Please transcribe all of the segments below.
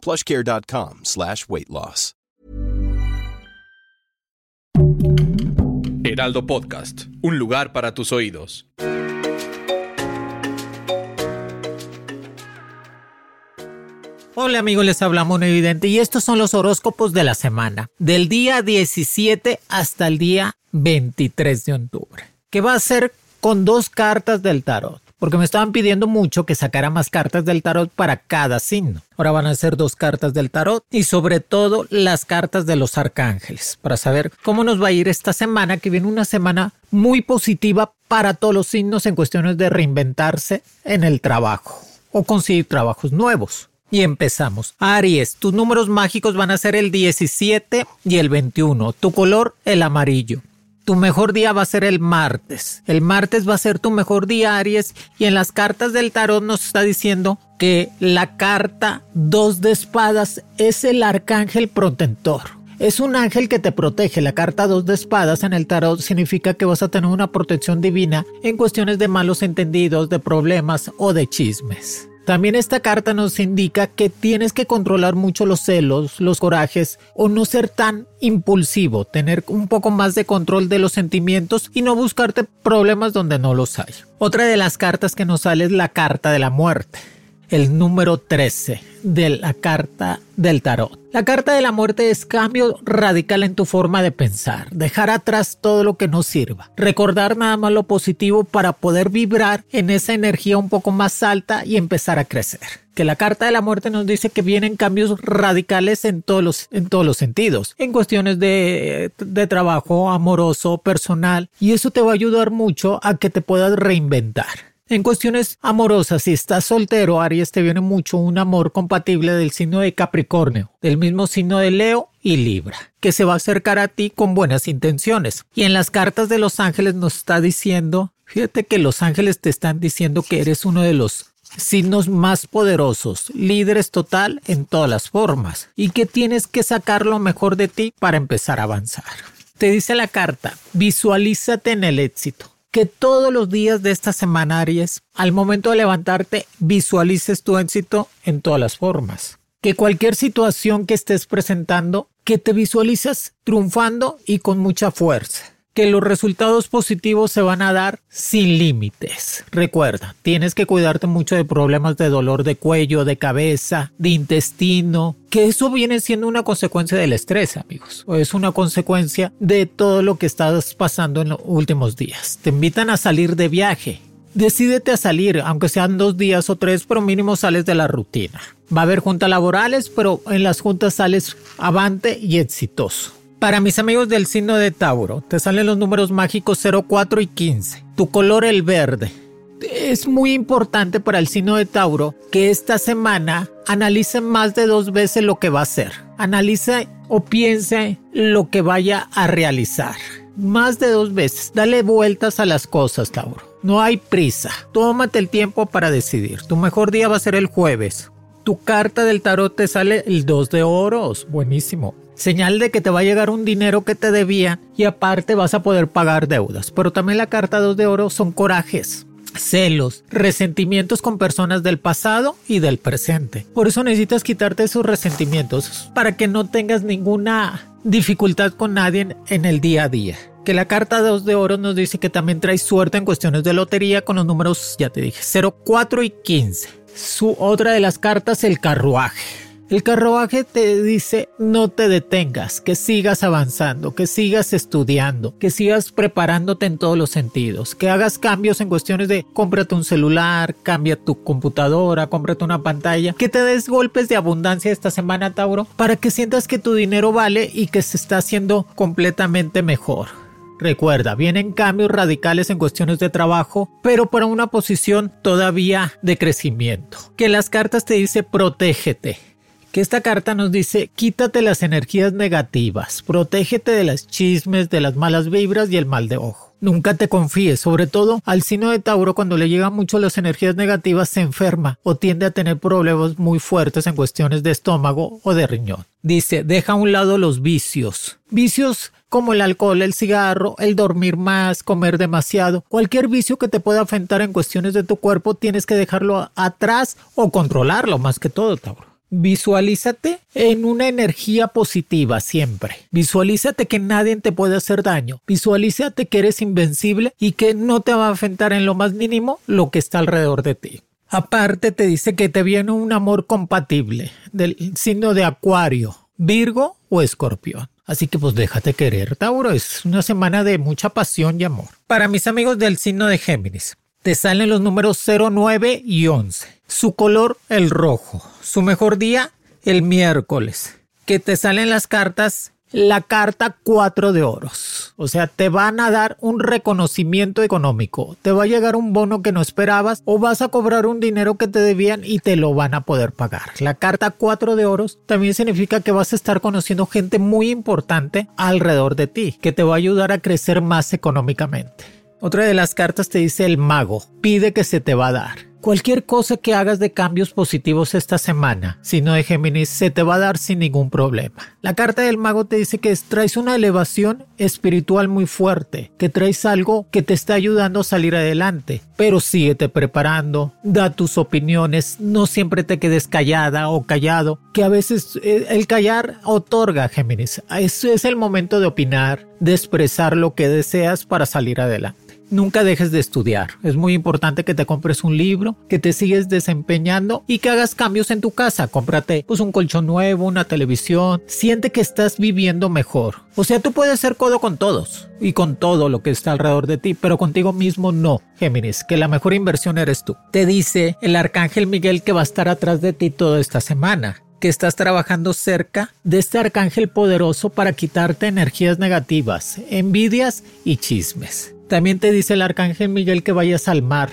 plushcare.com slash weight loss. Heraldo Podcast, un lugar para tus oídos. Hola amigos, les hablamos un evidente y estos son los horóscopos de la semana, del día 17 hasta el día 23 de octubre, que va a ser con dos cartas del tarot porque me estaban pidiendo mucho que sacara más cartas del tarot para cada signo. Ahora van a ser dos cartas del tarot y sobre todo las cartas de los arcángeles para saber cómo nos va a ir esta semana, que viene una semana muy positiva para todos los signos en cuestiones de reinventarse en el trabajo o conseguir trabajos nuevos. Y empezamos. Aries, tus números mágicos van a ser el 17 y el 21. Tu color, el amarillo. Tu mejor día va a ser el martes. El martes va a ser tu mejor día, Aries. Y en las cartas del tarot nos está diciendo que la carta dos de espadas es el arcángel protector. Es un ángel que te protege. La carta dos de espadas en el tarot significa que vas a tener una protección divina en cuestiones de malos entendidos, de problemas o de chismes. También esta carta nos indica que tienes que controlar mucho los celos, los corajes o no ser tan impulsivo, tener un poco más de control de los sentimientos y no buscarte problemas donde no los hay. Otra de las cartas que nos sale es la carta de la muerte el número 13 de la carta del tarot. La carta de la muerte es cambio radical en tu forma de pensar, dejar atrás todo lo que no sirva, recordar nada más lo positivo para poder vibrar en esa energía un poco más alta y empezar a crecer. Que la carta de la muerte nos dice que vienen cambios radicales en todos los, en todos los sentidos, en cuestiones de, de trabajo amoroso, personal, y eso te va a ayudar mucho a que te puedas reinventar. En cuestiones amorosas, si estás soltero, Aries, te viene mucho un amor compatible del signo de Capricornio, del mismo signo de Leo y Libra, que se va a acercar a ti con buenas intenciones. Y en las cartas de los ángeles nos está diciendo, fíjate que los ángeles te están diciendo que eres uno de los signos más poderosos, líderes total en todas las formas, y que tienes que sacar lo mejor de ti para empezar a avanzar. Te dice la carta, visualízate en el éxito que todos los días de esta semana, Aries, al momento de levantarte, visualices tu éxito en todas las formas. Que cualquier situación que estés presentando, que te visualices triunfando y con mucha fuerza que los resultados positivos se van a dar sin límites. Recuerda, tienes que cuidarte mucho de problemas de dolor de cuello, de cabeza, de intestino, que eso viene siendo una consecuencia del estrés, amigos, o es una consecuencia de todo lo que estás pasando en los últimos días. Te invitan a salir de viaje. Decídete a salir, aunque sean dos días o tres, pero mínimo sales de la rutina. Va a haber juntas laborales, pero en las juntas sales avante y exitoso. Para mis amigos del signo de Tauro, te salen los números mágicos 04 y 15. Tu color el verde. Es muy importante para el signo de Tauro que esta semana analice más de dos veces lo que va a hacer. Analice o piense lo que vaya a realizar. Más de dos veces. Dale vueltas a las cosas, Tauro. No hay prisa. Tómate el tiempo para decidir. Tu mejor día va a ser el jueves. Tu carta del tarot te sale el 2 de oros. Buenísimo señal de que te va a llegar un dinero que te debía y aparte vas a poder pagar deudas. Pero también la carta 2 de oro son corajes, celos, resentimientos con personas del pasado y del presente. Por eso necesitas quitarte esos resentimientos para que no tengas ninguna dificultad con nadie en el día a día. Que la carta 2 de oro nos dice que también trae suerte en cuestiones de lotería con los números, ya te dije, 0, 4 y 15. Su otra de las cartas, el carruaje el carruaje te dice no te detengas, que sigas avanzando, que sigas estudiando, que sigas preparándote en todos los sentidos, que hagas cambios en cuestiones de cómprate un celular, cambia tu computadora, cómprate una pantalla, que te des golpes de abundancia esta semana, Tauro, para que sientas que tu dinero vale y que se está haciendo completamente mejor. Recuerda, vienen cambios radicales en cuestiones de trabajo, pero para una posición todavía de crecimiento. Que las cartas te dice protégete, que esta carta nos dice quítate las energías negativas, protégete de las chismes, de las malas vibras y el mal de ojo. Nunca te confíes, sobre todo al signo de Tauro cuando le llegan mucho las energías negativas se enferma o tiende a tener problemas muy fuertes en cuestiones de estómago o de riñón. Dice, deja a un lado los vicios. Vicios como el alcohol, el cigarro, el dormir más, comer demasiado, cualquier vicio que te pueda afectar en cuestiones de tu cuerpo tienes que dejarlo atrás o controlarlo más que todo, Tauro. Visualízate en una energía positiva siempre. Visualízate que nadie te puede hacer daño. Visualízate que eres invencible y que no te va a afectar en lo más mínimo lo que está alrededor de ti. Aparte te dice que te viene un amor compatible del signo de Acuario, Virgo o Escorpión. Así que pues déjate querer, Tauro. Es una semana de mucha pasión y amor. Para mis amigos del signo de Géminis, te salen los números 0, 9 y 11. Su color, el rojo. Su mejor día, el miércoles. Que te salen las cartas, la carta 4 de oros. O sea, te van a dar un reconocimiento económico. Te va a llegar un bono que no esperabas o vas a cobrar un dinero que te debían y te lo van a poder pagar. La carta 4 de oros también significa que vas a estar conociendo gente muy importante alrededor de ti, que te va a ayudar a crecer más económicamente. Otra de las cartas te dice el mago, pide que se te va a dar. Cualquier cosa que hagas de cambios positivos esta semana, si no de Géminis, se te va a dar sin ningún problema. La carta del mago te dice que traes una elevación espiritual muy fuerte, que traes algo que te está ayudando a salir adelante, pero síguete preparando, da tus opiniones, no siempre te quedes callada o callado, que a veces eh, el callar otorga, Géminis. Es el momento de opinar, de expresar lo que deseas para salir adelante nunca dejes de estudiar. Es muy importante que te compres un libro, que te sigues desempeñando y que hagas cambios en tu casa. Cómprate pues un colchón nuevo, una televisión. Siente que estás viviendo mejor. O sea, tú puedes ser codo con todos y con todo lo que está alrededor de ti, pero contigo mismo no, Géminis, que la mejor inversión eres tú. Te dice el arcángel Miguel que va a estar atrás de ti toda esta semana que estás trabajando cerca de este arcángel poderoso para quitarte energías negativas, envidias y chismes. También te dice el arcángel Miguel que vayas al mar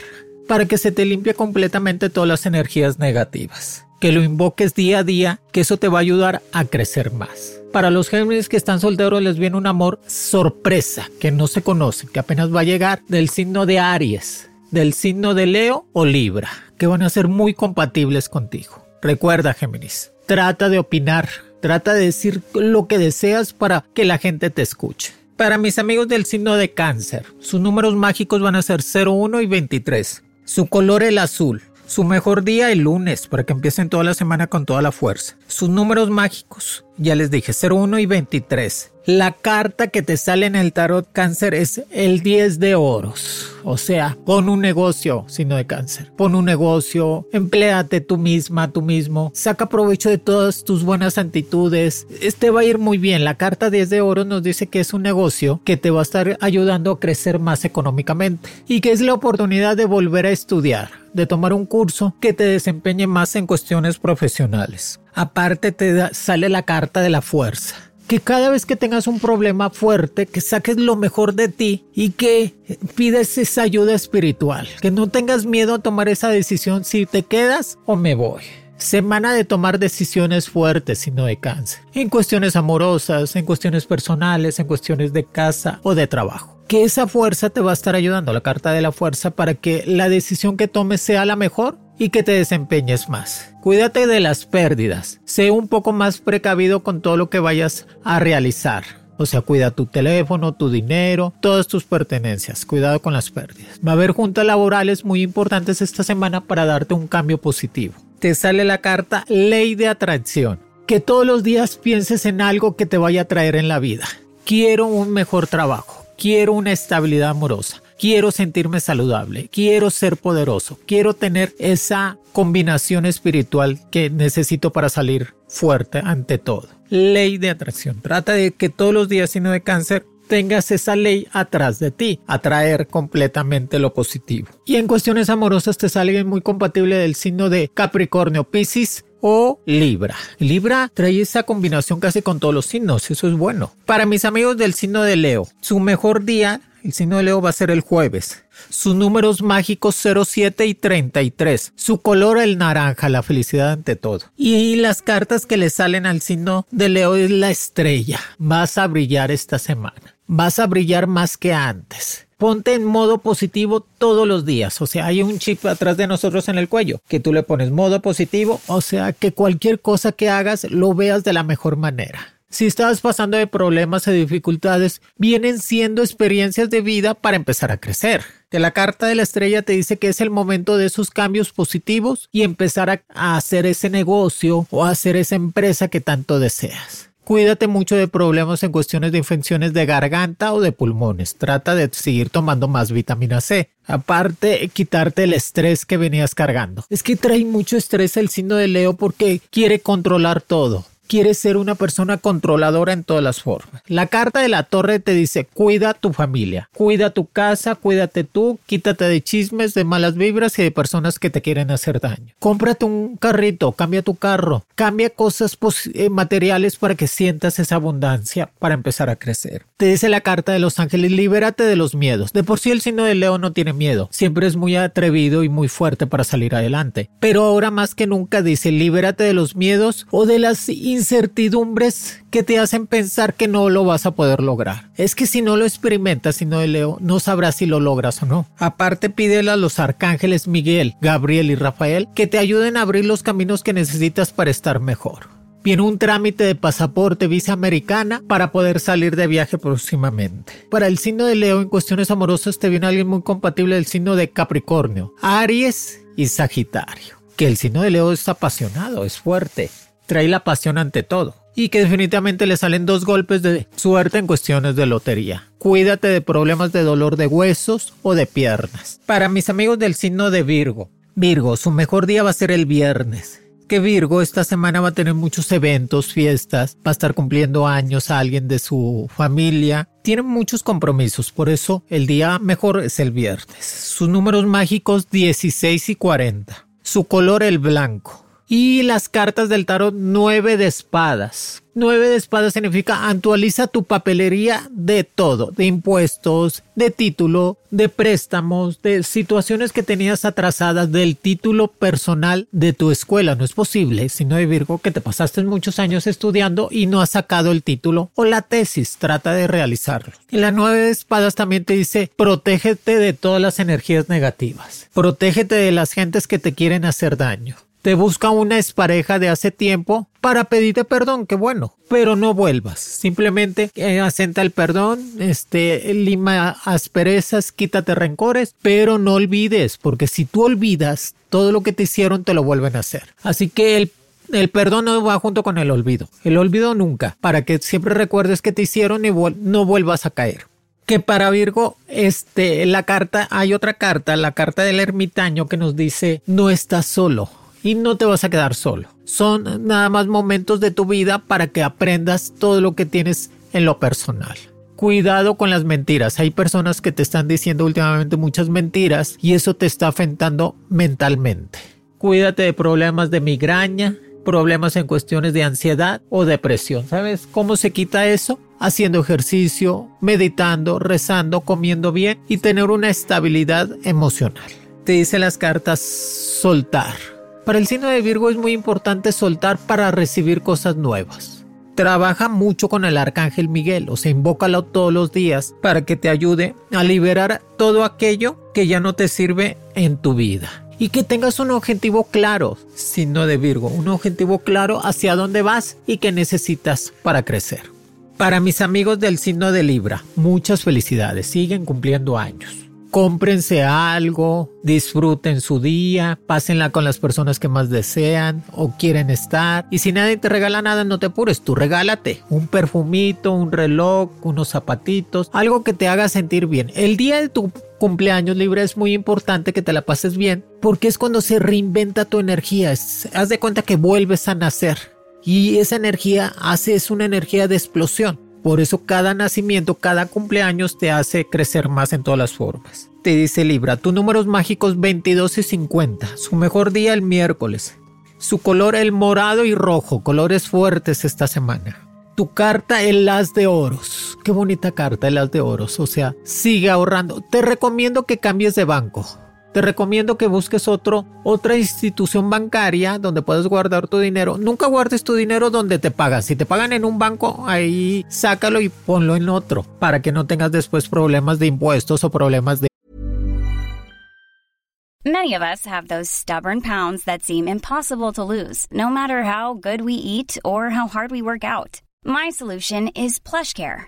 para que se te limpie completamente todas las energías negativas. Que lo invoques día a día, que eso te va a ayudar a crecer más. Para los Géminis que están solteros les viene un amor sorpresa, que no se conoce, que apenas va a llegar del signo de Aries, del signo de Leo o Libra, que van a ser muy compatibles contigo. Recuerda, Géminis, trata de opinar, trata de decir lo que deseas para que la gente te escuche. Para mis amigos del signo de cáncer, sus números mágicos van a ser 01 y 23. Su color el azul. Su mejor día el lunes para que empiecen toda la semana con toda la fuerza. Sus números mágicos, ya les dije, 01 y 23. La carta que te sale en el tarot cáncer es el 10 de oros. O sea, pon un negocio, sino de cáncer. Pon un negocio, empléate tú misma, tú mismo. Saca provecho de todas tus buenas actitudes. Este va a ir muy bien. La carta 10 de oros nos dice que es un negocio que te va a estar ayudando a crecer más económicamente y que es la oportunidad de volver a estudiar, de tomar un curso que te desempeñe más en cuestiones profesionales. Aparte te sale la carta de la fuerza que cada vez que tengas un problema fuerte, que saques lo mejor de ti y que pides esa ayuda espiritual, que no tengas miedo a tomar esa decisión si te quedas o me voy. Semana de tomar decisiones fuertes y no de cáncer. En cuestiones amorosas, en cuestiones personales, en cuestiones de casa o de trabajo que esa fuerza te va a estar ayudando, la carta de la fuerza, para que la decisión que tomes sea la mejor y que te desempeñes más. Cuídate de las pérdidas. Sé un poco más precavido con todo lo que vayas a realizar. O sea, cuida tu teléfono, tu dinero, todas tus pertenencias. Cuidado con las pérdidas. Va a haber juntas laborales muy importantes esta semana para darte un cambio positivo. Te sale la carta ley de atracción. Que todos los días pienses en algo que te vaya a traer en la vida. Quiero un mejor trabajo quiero una estabilidad amorosa, quiero sentirme saludable, quiero ser poderoso, quiero tener esa combinación espiritual que necesito para salir fuerte ante todo. Ley de atracción. Trata de que todos los días, sino de cáncer, tengas esa ley atrás de ti, atraer completamente lo positivo. Y en cuestiones amorosas te sale muy compatible del signo de Capricornio, Piscis o Libra. Libra trae esa combinación casi con todos los signos, eso es bueno. Para mis amigos del signo de Leo, su mejor día, el signo de Leo va a ser el jueves. Sus números mágicos 07 y 33. Su color el naranja, la felicidad ante todo. Y las cartas que le salen al signo de Leo es la estrella. Vas a brillar esta semana. Vas a brillar más que antes ponte en modo positivo todos los días. O sea, hay un chip atrás de nosotros en el cuello que tú le pones modo positivo. O sea, que cualquier cosa que hagas lo veas de la mejor manera. Si estás pasando de problemas y dificultades, vienen siendo experiencias de vida para empezar a crecer. Que la carta de la estrella te dice que es el momento de esos cambios positivos y empezar a, hacer ese negocio o hacer esa empresa que tanto deseas. Cuídate mucho de problemas en cuestiones de infecciones de garganta o de pulmones. Trata de seguir tomando más vitamina C. Aparte, quitarte el estrés que venías cargando. Es que trae mucho estrés el signo de Leo porque quiere controlar todo quieres ser una persona controladora en todas las formas. La carta de la torre te dice, cuida tu familia, cuida tu casa, cuídate tú, quítate de chismes, de malas vibras y de personas que te quieren hacer daño. Cómprate un carrito, cambia tu carro, cambia cosas eh, materiales para que sientas esa abundancia para empezar a crecer. Te dice la carta de los ángeles, libérate de los miedos. De por sí el signo de Leo no tiene miedo, siempre es muy atrevido y muy fuerte para salir adelante. Pero ahora más que nunca dice, libérate de los miedos o de las incertidumbres que te hacen pensar que no lo vas a poder lograr. Es que si no lo experimentas, si no leo, no sabrás si lo logras o no. Aparte, pídele a los arcángeles Miguel, Gabriel y Rafael que te ayuden a abrir los caminos que necesitas para estar mejor. Viene un trámite de pasaporte visa americana para poder salir de viaje próximamente. Para el signo de Leo en cuestiones amorosas te viene alguien muy compatible del signo de Capricornio, Aries y Sagitario. Que el signo de Leo es apasionado, es fuerte, trae la pasión ante todo y que definitivamente le salen dos golpes de suerte en cuestiones de lotería. Cuídate de problemas de dolor de huesos o de piernas. Para mis amigos del signo de Virgo, Virgo, su mejor día va a ser el viernes. Que Virgo esta semana va a tener muchos eventos, fiestas, va a estar cumpliendo años a alguien de su familia. Tiene muchos compromisos, por eso el día mejor es el viernes. Sus números mágicos 16 y 40. Su color el blanco. Y las cartas del tarot, nueve de espadas. Nueve de espadas significa actualiza tu papelería de todo, de impuestos, de título, de préstamos, de situaciones que tenías atrasadas, del título personal de tu escuela. No es posible, sino de Virgo, que te pasaste muchos años estudiando y no has sacado el título o la tesis. Trata de realizarlo. Y la nueve de espadas también te dice, protégete de todas las energías negativas. Protégete de las gentes que te quieren hacer daño te busca una expareja de hace tiempo para pedirte perdón, que bueno, pero no vuelvas. Simplemente eh, asenta el perdón, este, lima asperezas, quítate rencores, pero no olvides, porque si tú olvidas, todo lo que te hicieron te lo vuelven a hacer. Así que el perdón no va junto con el olvido. El olvido nunca, para que siempre recuerdes que te hicieron y no vuelvas a caer. Que para Virgo, este, la carta, hay otra carta, la carta del ermitaño que nos dice, no estás solo y no te vas a quedar solo. Son nada más momentos de tu vida para que aprendas todo lo que tienes en lo personal. Cuidado con las mentiras. Hay personas que te están diciendo últimamente muchas mentiras y eso te está afectando mentalmente. Cuídate de problemas de migraña, problemas en cuestiones de ansiedad o depresión. ¿Sabes cómo se quita eso? Haciendo ejercicio, meditando, rezando, comiendo bien y tener una estabilidad emocional. Te dice las cartas soltar para el signo de Virgo es muy importante soltar para recibir cosas nuevas. Trabaja mucho con el arcángel Miguel, o sea, invócalo todos los días para que te ayude a liberar todo aquello que ya no te sirve en tu vida. Y que tengas un objetivo claro, signo de Virgo, un objetivo claro hacia dónde vas y qué necesitas para crecer. Para mis amigos del signo de Libra, muchas felicidades, siguen cumpliendo años cómprense algo, disfruten su día, pásenla con las personas que más desean o quieren estar. Y si nadie te regala nada, no te apures, tú regálate un perfumito, un reloj, unos zapatitos, algo que te haga sentir bien. El día de tu cumpleaños libre es muy importante que te la pases bien porque es cuando se reinventa tu energía. haz de cuenta que vuelves a nacer y esa energía hace es una energía de explosión. Por eso cada nacimiento, cada cumpleaños te hace crecer más en todas las formas. Te dice Libra, tus números mágicos 22 y 50, su mejor día el miércoles. Su color el morado y rojo, colores fuertes esta semana. tu carta el as de oros. Qué bonita carta el as de oros. O sea, sigue ahorrando. Te recomiendo que cambies de banco. Te recomiendo que busques otro, otra institución bancaria donde puedas guardar tu dinero. Nunca guardes tu dinero donde te pagan. Si te pagan en un banco, ahí sácalo y ponlo en otro para que no tengas después problemas de impuestos o problemas de Many of us have those stubborn pounds that seem impossible to lose, no matter how good we eat or how hard we work out. My solution is PlushCare.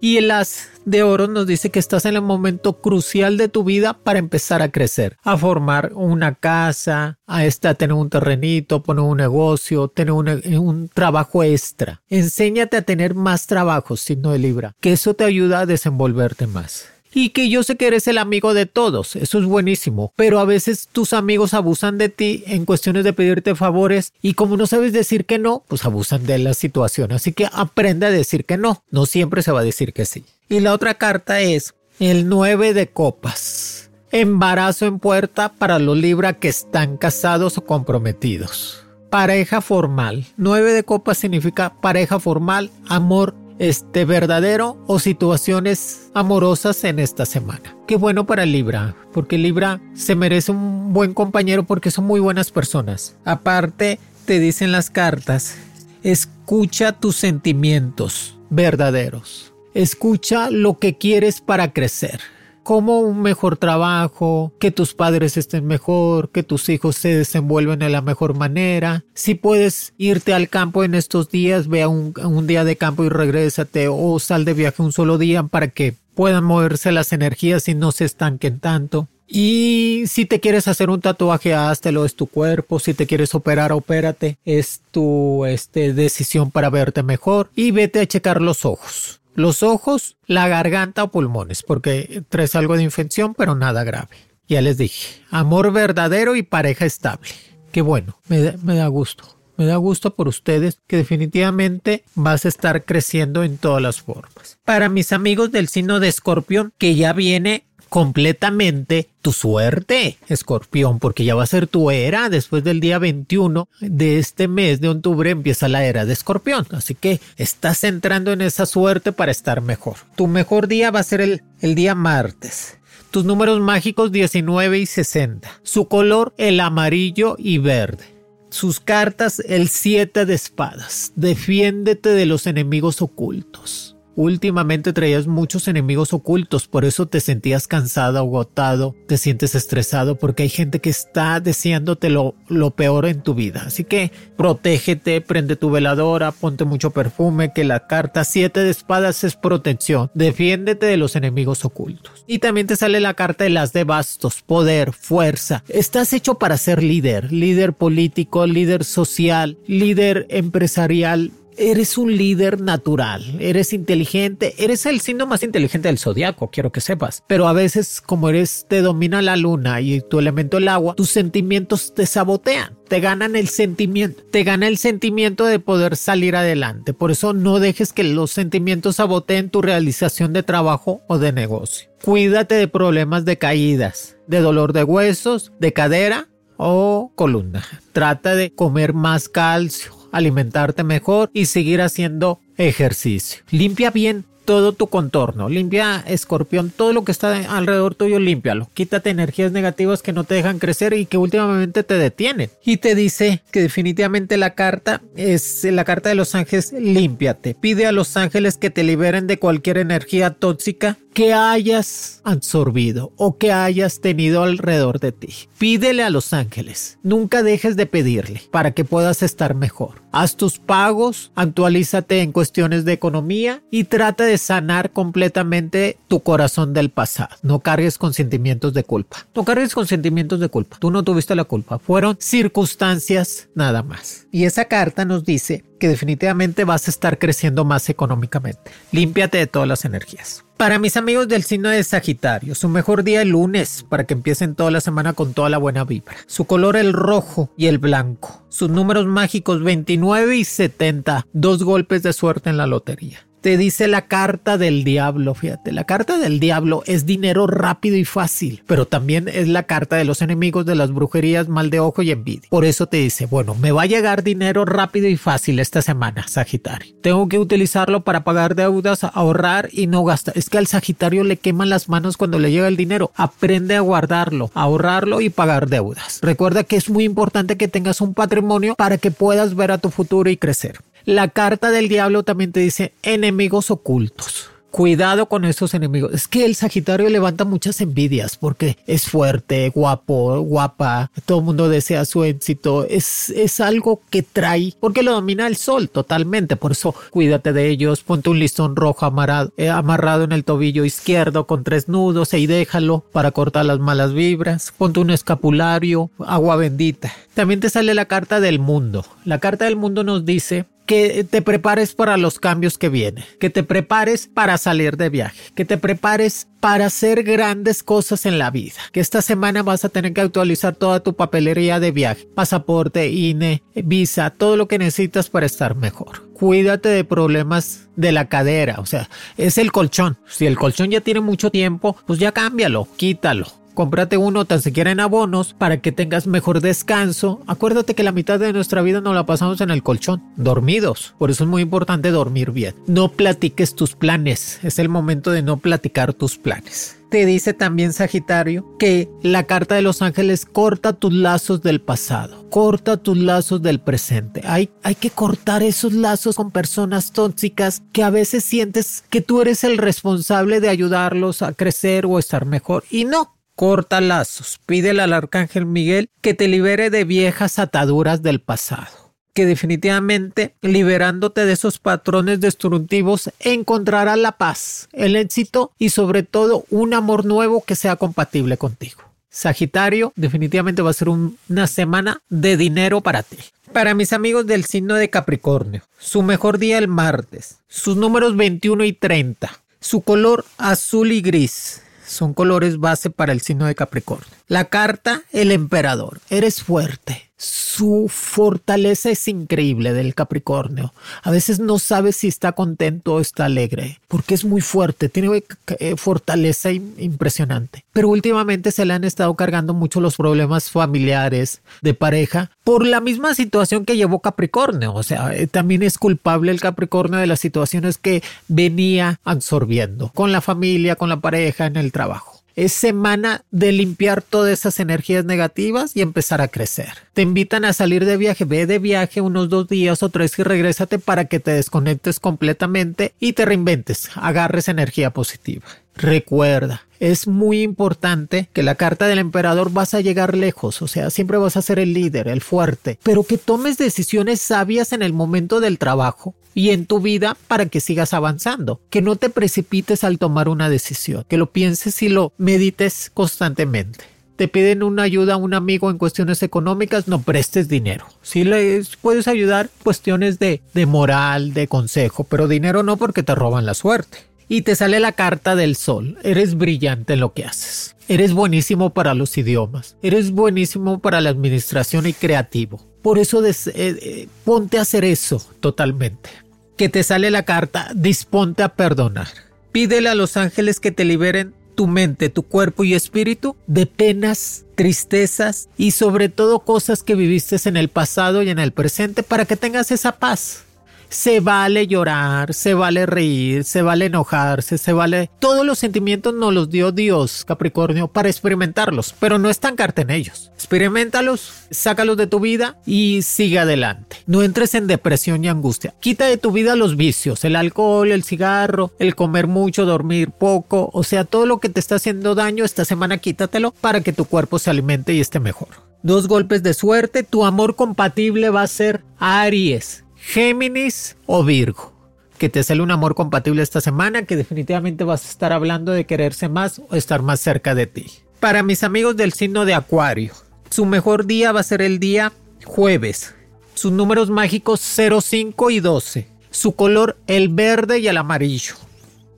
Y el as de oro nos dice que estás en el momento crucial de tu vida para empezar a crecer, a formar una casa, a, esta, tener un terrenito, poner un negocio, tener un, un trabajo extra. Enséñate a tener más trabajos, signo de Libra, que eso te ayuda a desenvolverte más. Y que yo sé que eres el amigo de todos, eso es buenísimo, pero a veces tus amigos abusan de ti en cuestiones de pedirte favores y como no sabes decir que no, pues abusan de la situación. Así que aprende a decir que no, no siempre se va a decir que sí. Y la otra carta es el 9 de copas. Embarazo en puerta para los Libra que están casados o comprometidos. Pareja formal. 9 de copas significa pareja formal, amor este verdadero o situaciones amorosas en esta semana. Qué bueno para Libra, porque Libra se merece un buen compañero porque son muy buenas personas. Aparte, te dicen las cartas, escucha tus sentimientos verdaderos. Escucha lo que quieres para crecer como un mejor trabajo, que tus padres estén mejor, que tus hijos se desenvuelven de la mejor manera. Si puedes irte al campo en estos días, vea un, un día de campo y regrésate o sal de viaje un solo día para que puedan moverse las energías y no se estanquen tanto. Y si te quieres hacer un tatuaje, háztelo, es tu cuerpo. Si te quieres operar, opérate. Es tu este, decisión para verte mejor. Y vete a checar los ojos los ojos, la garganta o pulmones, porque traes algo de infección, pero nada grave. Ya les dije, amor verdadero y pareja estable. Qué bueno, me da, gusto. Me da gusto por ustedes que definitivamente vas a estar creciendo en todas las formas. Para mis amigos del signo de escorpión, que ya viene completamente tu suerte, escorpión, porque ya va a ser tu era. Después del día 21 de este mes de octubre empieza la era de escorpión. Así que estás entrando en esa suerte para estar mejor. Tu mejor día va a ser el, el día martes. Tus números mágicos 19 y 60. Su color el amarillo y verde. Sus cartas el 7 de espadas. Defiéndete de los enemigos ocultos. Últimamente traías muchos enemigos ocultos, por eso te sentías cansado, agotado, te sientes estresado, porque hay gente que está deseándote lo, lo peor en tu vida. Así que protégete, prende tu veladora, ponte mucho perfume, que la carta 7 de espadas es protección. Defiéndete de los enemigos ocultos. Y también te sale la carta de las de bastos, poder, fuerza. Estás hecho para ser líder, líder político, líder social, líder empresarial, eres un líder natural, eres inteligente, eres el signo más inteligente del zodiaco, quiero que sepas. Pero a veces, como eres, te domina la luna y tu elemento el agua, tus sentimientos te sabotean te ganan el sentimiento, te gana el sentimiento de poder salir adelante. Por eso no dejes que los sentimientos saboteen tu realización de trabajo o de negocio. Cuídate de problemas de caídas, de dolor de huesos, de cadera o columna. Trata de comer más calcio, alimentarte mejor y seguir haciendo ejercicio. Limpia bien todo tu contorno. Limpia, escorpión, todo lo que está alrededor tuyo, límpialo. Quítate energías negativas que no te dejan crecer y que últimamente te detienen. Y te dice que definitivamente la carta es la carta de los ángeles, límpiate. Pide a los ángeles que te liberen de cualquier energía tóxica que hayas absorbido o que hayas tenido alrededor de ti. Pídele a los ángeles. Nunca dejes de pedirle para que puedas estar mejor. Haz tus pagos, actualízate en cuestiones de economía y trata de sanar completamente tu corazón del pasado. No cargues con sentimientos de culpa. No cargues con sentimientos de culpa. Tú no tuviste la culpa. Fueron circunstancias nada más. Y esa carta nos dice que definitivamente vas a estar creciendo más económicamente. Límpiate de todas las energías. Para mis amigos del signo de Sagitario, su mejor día el lunes para que empiecen toda la semana con toda la buena vibra. Su color el rojo y el blanco. Sus números mágicos 29 y 70. Dos golpes de suerte en la lotería te dice la carta del diablo, fíjate, la carta del diablo es dinero rápido y fácil, pero también es la carta de los enemigos de las brujerías, mal de ojo y envidia. Por eso te dice, bueno, me va a llegar dinero rápido y fácil esta semana, Sagitario. Tengo que utilizarlo para pagar deudas, ahorrar y no gastar. Es que al Sagitario le queman las manos cuando le llega el dinero. Aprende a guardarlo, ahorrarlo y pagar deudas. Recuerda que es muy importante que tengas un patrimonio para que puedas ver a tu futuro y crecer. La carta del diablo también te dice enemigos ocultos. Cuidado con esos enemigos. Es que el Sagitario levanta muchas envidias porque es fuerte, guapo, guapa, todo el mundo desea su éxito. Es, es algo que trae, porque lo domina el sol totalmente. Por eso cuídate de ellos. Ponte un listón rojo amarrado, eh, amarrado en el tobillo izquierdo con tres nudos y déjalo para cortar las malas vibras. Ponte un escapulario, agua bendita. También te sale la carta del mundo. La carta del mundo nos dice que te prepares para los cambios que vienen, que te prepares para salir de viaje, que te prepares para hacer grandes cosas en la vida, que esta semana vas a tener que actualizar toda tu papelería de viaje, pasaporte, INE, visa, todo lo que necesitas para estar mejor. Cuídate de problemas de la cadera, o sea, es el colchón. Si el colchón ya tiene mucho tiempo, pues ya cámbialo, quítalo Cómprate uno tan siquiera en abonos para que tengas mejor descanso. Acuérdate que la mitad de nuestra vida nos la pasamos en el colchón, dormidos. Por eso es muy importante dormir bien. No platiques tus planes. Es el momento de no platicar tus planes te dice también Sagitario que la carta de los ángeles corta tus lazos del pasado, corta tus lazos del presente. Hay, hay que cortar esos lazos con personas tóxicas que a veces sientes que tú eres el responsable de ayudarlos a crecer o estar mejor. Y no, corta lazos, pídele al arcángel Miguel que te libere de viejas ataduras del pasado. Que definitivamente liberándote de esos patrones destructivos encontrarás la paz, el éxito y sobre todo un amor nuevo que sea compatible contigo. Sagitario, definitivamente va a ser una semana de dinero para ti. Para mis amigos del signo de Capricornio, su mejor día el martes, sus números 21 y 30, su color azul y gris, son colores base para el signo de Capricornio. La carta, el emperador. Eres fuerte, su fortaleza es increíble del Capricornio. A veces no sabe si está contento o está alegre, porque es muy fuerte, tiene eh, fortaleza impresionante. Pero últimamente se le han estado cargando mucho los problemas familiares de pareja por la misma situación que llevó Capricornio. O sea, eh, también es culpable el Capricornio de las situaciones que venía absorbiendo con la familia, con la pareja, en el trabajo. Es semana de limpiar todas esas energías negativas y empezar a crecer. Te invitan a salir de viaje, ve de viaje unos dos días o tres y regrésate para que te desconectes completamente y te reinventes, agarres energía positiva. Recuerda, es muy importante que la carta del emperador vas a llegar lejos, o sea, siempre vas a ser el líder, el fuerte, pero que tomes decisiones sabias en el momento del trabajo y en tu vida para que sigas avanzando, que no te precipites al tomar una decisión, que lo pienses y lo medites constantemente te piden una ayuda a un amigo en cuestiones económicas, no prestes dinero. Si le puedes ayudar, cuestiones de, de moral, de consejo, pero dinero no porque te roban la suerte. Y te sale la carta del sol. Eres brillante en lo que haces. Eres buenísimo para los idiomas. Eres buenísimo para la administración y creativo. Por eso eh, eh, ponte a hacer eso totalmente. Que te sale la carta, disponte a perdonar. Pídele a los ángeles que te liberen tu mente, tu cuerpo y espíritu de penas, tristezas y sobre todo cosas que viviste en el pasado y en el presente para que tengas esa paz. Se vale llorar, se vale reír, se vale enojarse, se vale... Todos los sentimientos nos los dio Dios, Capricornio, para experimentarlos, pero no estancarte en ellos. Experimentalos, sácalos de tu vida y sigue adelante. No entres en depresión y angustia. Quita de tu vida los vicios, el alcohol, el cigarro, el comer mucho, dormir poco, o sea, todo lo que te está haciendo daño esta semana quítatelo para que tu cuerpo se alimente y esté mejor. Dos golpes de suerte, tu amor compatible va a ser Aries. Géminis o Virgo. Que te sale un amor compatible esta semana, que definitivamente vas a estar hablando de quererse más o estar más cerca de ti. Para mis amigos del signo de Acuario, su mejor día va a ser el día jueves. Sus números mágicos 0, 5 y 12. Su color el verde y el amarillo.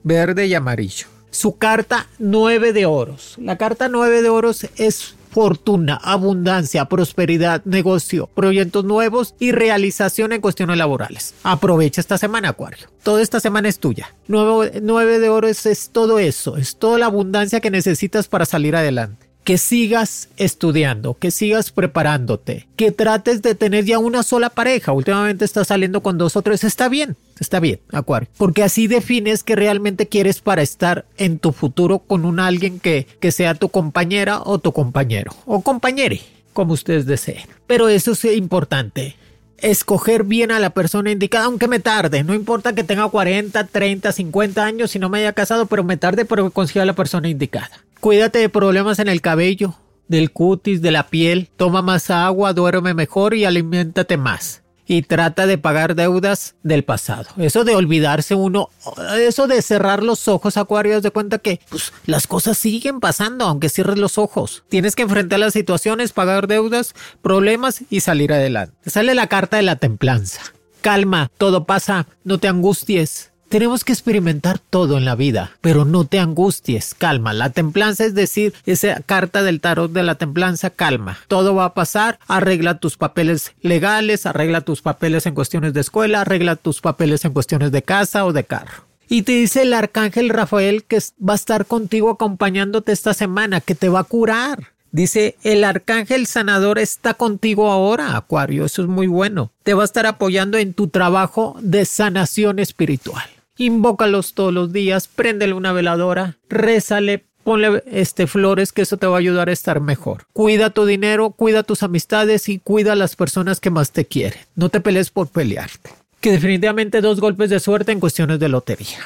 Verde y amarillo. Su carta 9 de oros. La carta 9 de oros es fortuna, abundancia, prosperidad, negocio, proyectos nuevos y realización en cuestiones laborales. Aprovecha esta semana, Acuario. Toda esta semana es tuya. Nueve, de oro es todo eso, es toda la abundancia que necesitas para salir adelante que sigas estudiando, que sigas preparándote, que trates de tener ya una sola pareja. Últimamente estás saliendo con dos o tres, está bien, está bien, Acuario, porque así defines que realmente quieres para estar en tu futuro con un alguien que, que sea tu compañera o tu compañero o compañere, como ustedes deseen. Pero eso es importante escoger bien a la persona indicada, aunque me tarde. No importa que tenga 40, 30, 50 años, si no me haya casado, pero me tarde, pero consiga a la persona indicada. Cuídate de problemas en el cabello, del cutis, de la piel. Toma más agua, duerme mejor y aliméntate más. Y trata de pagar deudas del pasado. Eso de olvidarse uno, eso de cerrar los ojos, Acuario, de cuenta que pues, las cosas siguen pasando aunque cierres los ojos. Tienes que enfrentar las situaciones, pagar deudas, problemas y salir adelante. Sale la carta de la templanza. Calma, todo pasa, no te angusties. Tenemos que experimentar todo en la vida, pero no te angusties, calma. La templanza es decir, esa carta del tarot de la templanza, calma. Todo va a pasar, arregla tus papeles legales, arregla tus papeles en cuestiones de escuela, arregla tus papeles en cuestiones de casa o de carro. Y te dice el arcángel Rafael que va a estar contigo acompañándote esta semana, que te va a curar. Dice, el arcángel sanador está contigo ahora, Acuario, eso es muy bueno. Te va a estar apoyando en tu trabajo de sanación espiritual. Invócalos todos los días, préndele una veladora, rézale, ponle este flores que eso te va a ayudar a estar mejor. Cuida tu dinero, cuida tus amistades y cuida a las personas que más te quieren. No te pelees por pelearte. Que definitivamente dos golpes de suerte en cuestiones de lotería.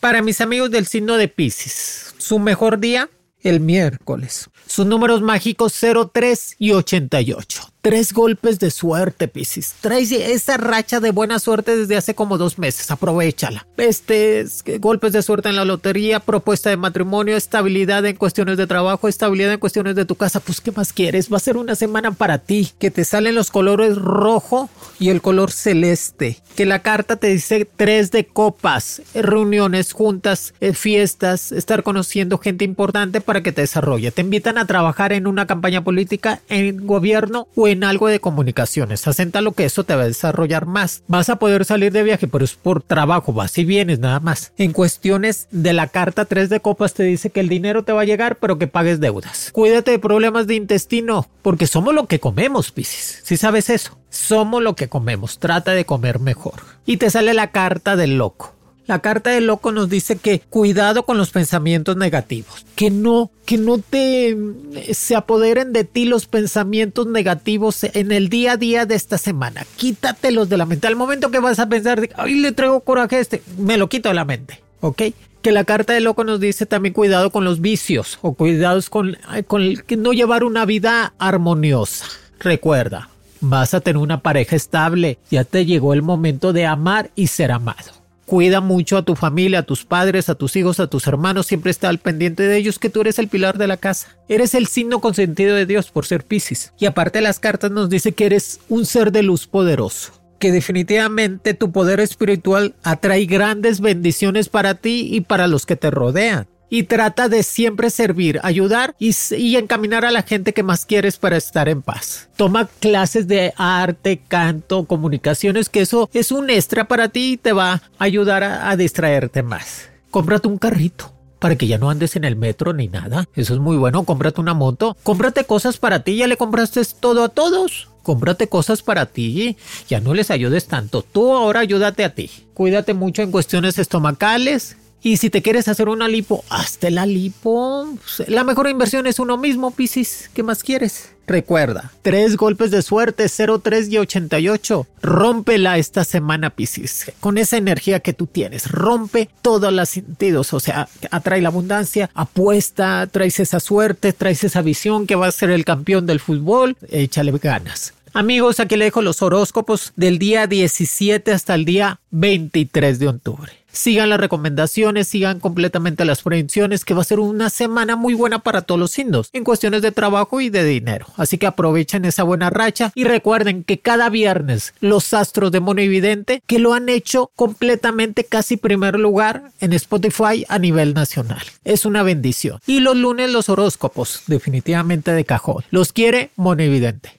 Para mis amigos del signo de Pisces, su mejor día el miércoles. Sus números mágicos 03 y 88. Tres golpes de suerte, Piscis. Traes esa racha de buena suerte desde hace como dos meses. Aprovechala. Este, golpes de suerte en la lotería, propuesta de matrimonio, estabilidad en cuestiones de trabajo, estabilidad en cuestiones de tu casa. Pues, ¿qué más quieres? Va a ser una semana para ti. Que te salen los colores rojo y el color celeste. Que la carta te dice tres de copas, reuniones, juntas, eh, fiestas, estar conociendo gente importante para que te desarrolle. Te invitan a trabajar en una campaña política, en gobierno o en algo de comunicaciones. lo que eso te va a desarrollar más. Vas a poder salir de viaje, pero es por trabajo, vas y vienes nada más. En cuestiones de la carta 3 de copas te dice que el dinero te va a llegar, pero que pagues deudas. Cuídate de problemas de intestino, porque somos lo que comemos, Piscis. Si sabes eso, somos lo que comemos. Trata de comer mejor. Y te sale la carta del loco. La carta del loco nos dice que cuidado con los pensamientos negativos, que no, que no te eh, se apoderen de ti los pensamientos negativos en el día a día de esta semana. Quítatelos de la mente. Al momento que vas a pensar, ay, le traigo coraje a este, me lo quito de la mente, ¿ok? Que la carta del loco nos dice también cuidado con los vicios o cuidados con, con no llevar una vida armoniosa. Recuerda, vas a tener una pareja estable, ya te llegó el momento de amar y ser amado Cuida mucho a tu familia, a tus padres, a tus hijos, a tus hermanos. Siempre está al pendiente de ellos que tú eres el pilar de la casa. Eres el signo consentido de Dios por ser Piscis. Y aparte las cartas nos dice que eres un ser de luz poderoso que definitivamente tu poder espiritual atrae grandes bendiciones para ti y para los que te rodean y trata de siempre servir, ayudar y, encaminar a la gente que más quieres para estar en paz. Toma clases de arte, canto, comunicaciones, que eso es un extra para ti y te va a ayudar a, a distraerte más. Cómprate un carrito para que ya no andes en el metro ni nada. Eso es muy bueno. Cómprate una moto. Cómprate cosas para ti. Ya le compraste todo a todos. Cómprate cosas para ti. Ya no les ayudes tanto. Tú ahora ayúdate a ti. Cuídate mucho en cuestiones estomacales y si te quieres hacer una lipo, hazte la lipo. La mejor inversión es uno mismo, Piscis. ¿Qué más quieres? Recuerda, tres golpes de suerte, 0, 3 y 88. Rómpela esta semana, Piscis. Con esa energía que tú tienes, rompe todos los sentidos. O sea, atrae la abundancia, apuesta, traes esa suerte, traes esa visión que va a ser el campeón del fútbol. Échale ganas. Amigos, aquí le dejo los horóscopos del día 17 hasta el día 23 de octubre. Sigan las recomendaciones, sigan completamente las predicciones, que va a ser una semana muy buena para todos los signos en cuestiones de trabajo y de dinero. Así que aprovechen esa buena racha y recuerden que cada viernes los astros de Mono Evidente que lo han hecho completamente casi primer lugar en Spotify a nivel nacional. Es una bendición. Y los lunes los horóscopos, definitivamente de cajón. Los quiere Mono Evidente.